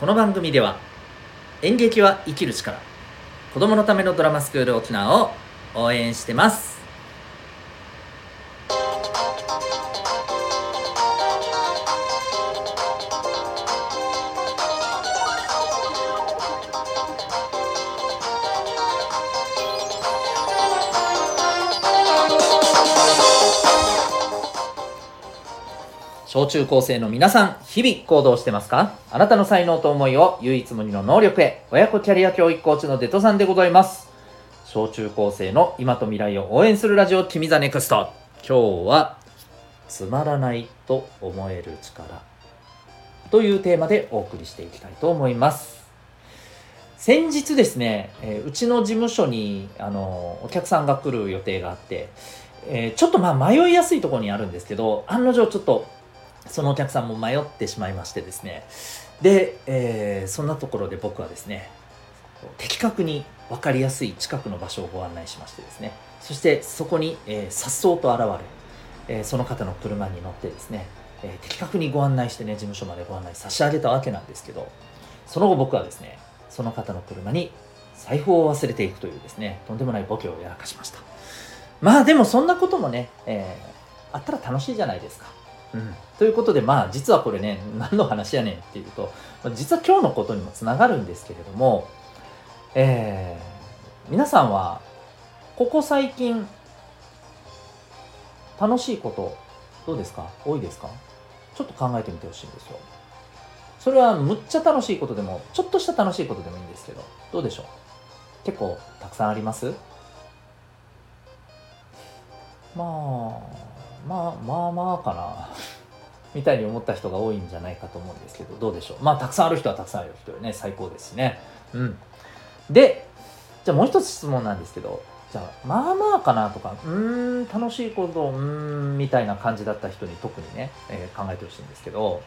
この番組では演劇は生きる力子供のためのドラマスクール沖縄を応援してます。小中高生の皆さん、日々行動してますか？あなたの才能と思いを唯一無二の能力へ、親子キャリア教育コーチのデトさんでございます。小中高生の今と未来を応援するラジオ、君ザネクスト。今日は、つまらないと思える力というテーマでお送りしていきたいと思います。先日ですね、えうちの事務所にあのお客さんが来る予定があって、えちょっとまあ迷いやすいところにあるんですけど案の定ちょっとそのお客さんも迷ってしまいましてですね。で、えーそんなところで僕はですね的確に分かりやすい近くの場所をご案内しましてですね。そしてそこにさっそうと現れ、えーその方の車に乗ってですね、えー的確にご案内してね事務所までご案内差し上げたわけなんですけどその後僕はですねその方の車に財布を忘れていくというですねとんでもないボケをやらかしました。まあでもそんなこともね、えーあったら楽しいじゃないですか。うん、ということでまあ実はこれね何の話やねんっていうと実は今日のことにもつながるんですけれども、えー皆さんはここ最近楽しいことどうですか？多いですか？ちょっと考えてみてほしいんですよ。それはむっちゃ楽しいことでもちょっとした楽しいことでもいいんですけどどうでしょう？結構たくさんあります？まあまあまあまあかな。みたいに思った人が多いんじゃないかと思うんですけどどうでしょう。まあたくさんある人はたくさんある人よね最高ですしね。うん。でじゃあもう一つ質問なんですけどじゃあまあまあかなとかうーん楽しいことうーんみたいな感じだった人に特にね、えー考えてほしいんですけど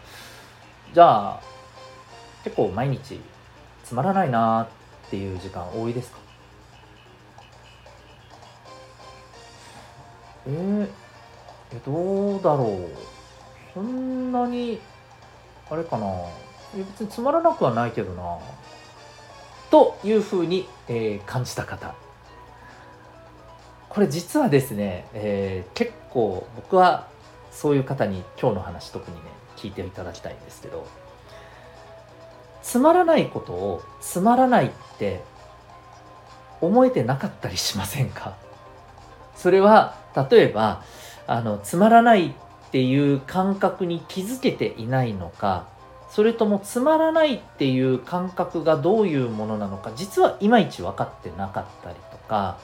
じゃあ結構毎日つまらないなっていう時間多いですか？えー、どうだろう。そんなにあれかな。別につまらなくはないけどな。というふうに、えー感じた方。これ実はですね、えー結構僕はそういう方に今日の話特にね聞いていただきたいんですけど。つまらないことをつまらないって思えてなかったりしませんか？それは例えばあのつまらないっていう感覚に気づけていないのかそれともつまらないっていう感覚がどういうものなのか実はいまいち分かってなかったりとか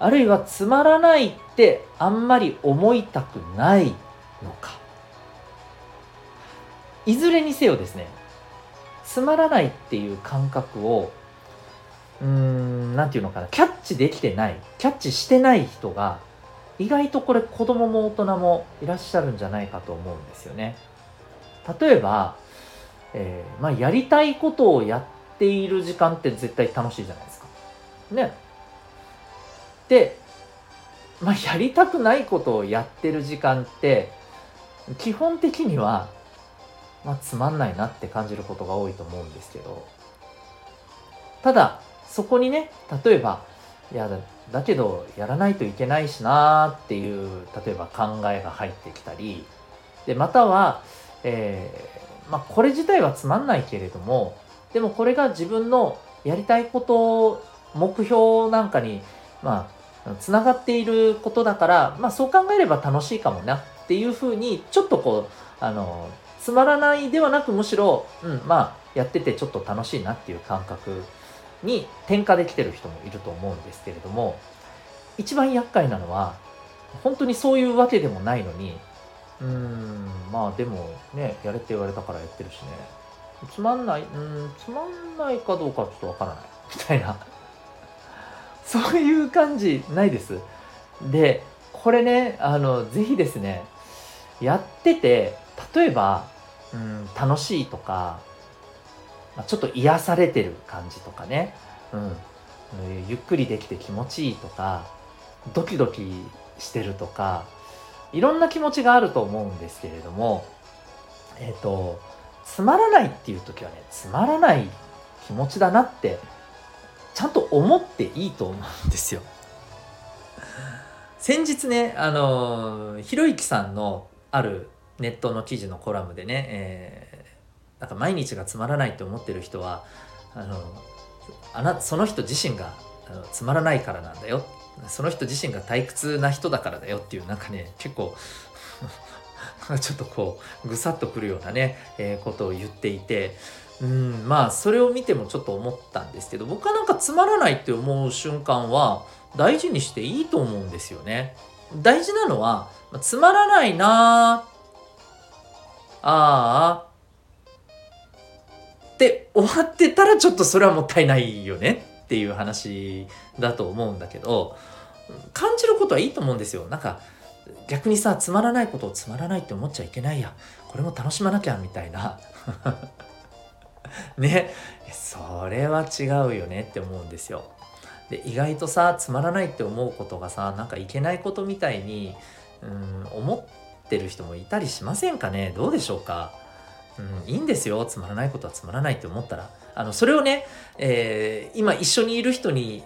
あるいはつまらないってあんまり思いたくないのか。いずれにせよですねつまらないっていう感覚をうーんなんていうのかなキャッチできてないキャッチしてない人が意外とこれ子供も大人もいらっしゃるんじゃないかと思うんですよね。例えば、えーまあ、やりたいことをやっている時間って絶対楽しいじゃないですか。ね。で、まあ、やりたくないことをやってる時間って基本的には、まあ、つまんないなって感じることが多いと思うんですけど。ただそこにね例えばいやだけどやらないといけないしなーっていう例えば考えが入ってきたりでまたは、えーまあ、これ自体はつまんないけれどもでもこれが自分のやりたいこと目標なんかにまあつながっていることだから、まあ、そう考えれば楽しいかもなっていうふうにちょっとこうあのつまらないではなくむしろ、うん、まあやっててちょっと楽しいなっていう感覚に転化できてる人もいると思うんですけれども一番厄介なのは本当にそういうわけでもないのにうんまあでもねやれって言われたからやってるしね。つまんないうんつまんないかどうかちょっとわからない。みたいな。そういう感じないです。でこれねあのぜひですねやってて例えばうん楽しいとかちょっと癒されてる感じとかね、うん、ゆっくりできて気持ちいいとかドキドキしてるとかいろんな気持ちがあると思うんですけれどもえっ、とつまらないっていう時はねつまらない気持ちだなってちゃんと思っていいと思うんですよ。先日ねあのひろゆきさんのあるネットの記事のコラムでね、え、なんか毎日がつまらないって思ってる人はあのあなその人自身があのつまらないからなんだよその人自身が退屈な人だからだよっていうなんかね結構 ちょっとこうぐさっとくるようなね、えー、ことを言っていてうんまあそれを見てもちょっと思ったんですけど僕はなんかつまらないって思う瞬間は大事にしていいと思うんですよね。大事なのはつまらないなああって終わってたらちょっとそれはもったいないよねっていう話だと思うんだけど感じることはいいと思うんですよ。なんか逆にさつまらないことをつまらないって思っちゃいけないやこれも楽しまなきゃみたいなねそれは違うよねって思うんですよ。で意外とさつまらないって思うことがさなんかいけないことみたいにうん思ってる人もいたりしませんかねどうでしょうかうん、いいんですよ。つまらないことはつまらないって思ったら。あのそれをね、えー、今一緒にいる人に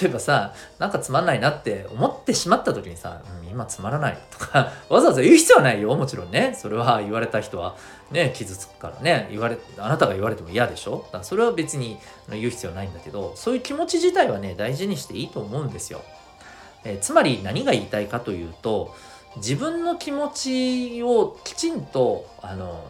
例えばさなんかつまんないなって思ってしまった時にさ、うん、今つまらないとか わざわざ言う必要はないよ。もちろんね。それは言われた人は。ね傷つくからね。言われあなたが言われても嫌でしょ。だからそれは別に言う必要ないんだけどそういう気持ち自体はね大事にしていいと思うんですよ、えー、つまり何が言いたいかというと自分の気持ちをきちんとあの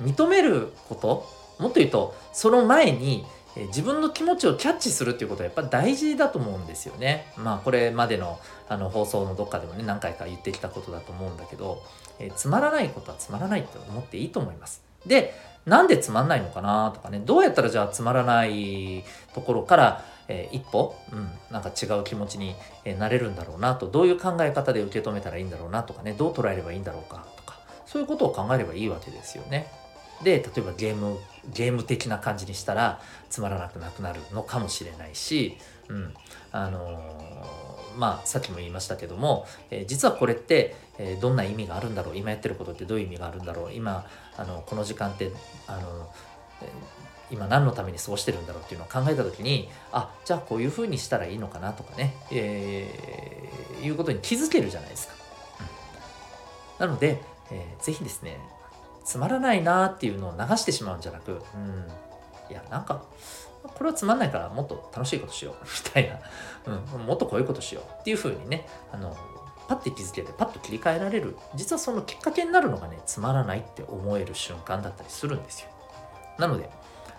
認めること？もっと言うとその前に自分の気持ちをキャッチするっていうことはやっぱ大事だと思うんですよね。まあこれまでのあの放送のどっかでもね何回か言ってきたことだと思うんだけど、えつまらないことはつまらないって思っていいと思います。でなんでつまんないのかなとかねどうやったらじゃあつまらないところから、えー、一歩、うん、なんか違う気持ちに、えなれるんだろうなとどういう考え方で受け止めたらいいんだろうなとかねどう捉えればいいんだろうかとかそういうことを考えればいいわけですよね。で例えばゲームゲーム的な感じにしたらつまらなくなくなるのかもしれないし、うんあのー、まあさっきも言いましたけども、えー、実はこれって、えー、どんな意味があるんだろう今やってることってどういう意味があるんだろう今あのこの時間ってあの、え今何のために過ごしてるんだろうっていうのを考えた時にあじゃあこういうふうにしたらいいのかなとかね、え、いうことに気づけるじゃないですか。うん、なので、えー、ぜひですねつまらないなっていうのを流してしまうんじゃなく、うん、いや、なんか、これはつまんないからもっと楽しいことしよう、みたいな、うん、もっとこういうことしようっていう風にね、あの、パッて気づけてパッと切り替えられる、実はそのきっかけになるのがね、つまらないって思える瞬間だったりするんですよ。なので、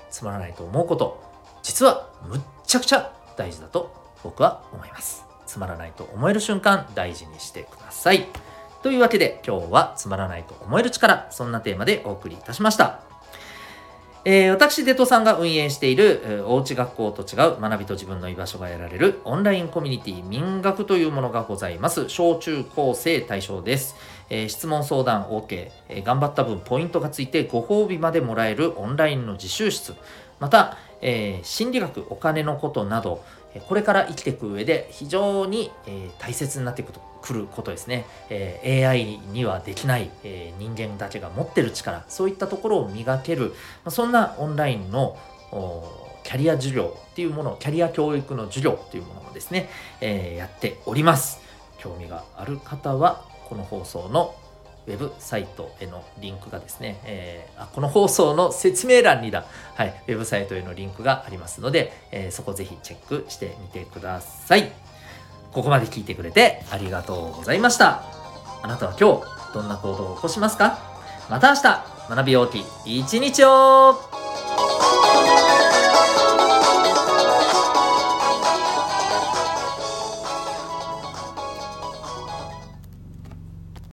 つまらないと思うこと、実はむっちゃくちゃ大事だと僕は思います。つまらないと思える瞬間、大事にしてください。というわけで今日はつまらないと思える力、そんなテーマでお送りいたしました。えー、私、デトさんが運営している、おうち学校と違う学びと自分の居場所が得られるオンラインコミュニティ民学というものがございます。小中高生対象です。えー、質問相談 OK、えー、頑張った分ポイントがついてご褒美までもらえるオンラインの自習室、また、えー、心理学、お金のことなど、これから生きていく上で非常に、え大切になってくることですね、え AI にはできない、え人間だけが持ってる力そういったところを磨ける、まそんなオンラインのキャリア授業っていうものキャリア教育の授業っていうものをですね、えやっております。興味がある方はこの放送のウェブサイトへのリンクがですね、えー、あこの放送の説明欄にだ、はい、ウェブサイトへのリンクがありますので、えー、そこぜひチェックしてみてください。ここまで聞いてくれてありがとうございました。あなたは今日どんな行動を起こしますか？また明日学びようき一日を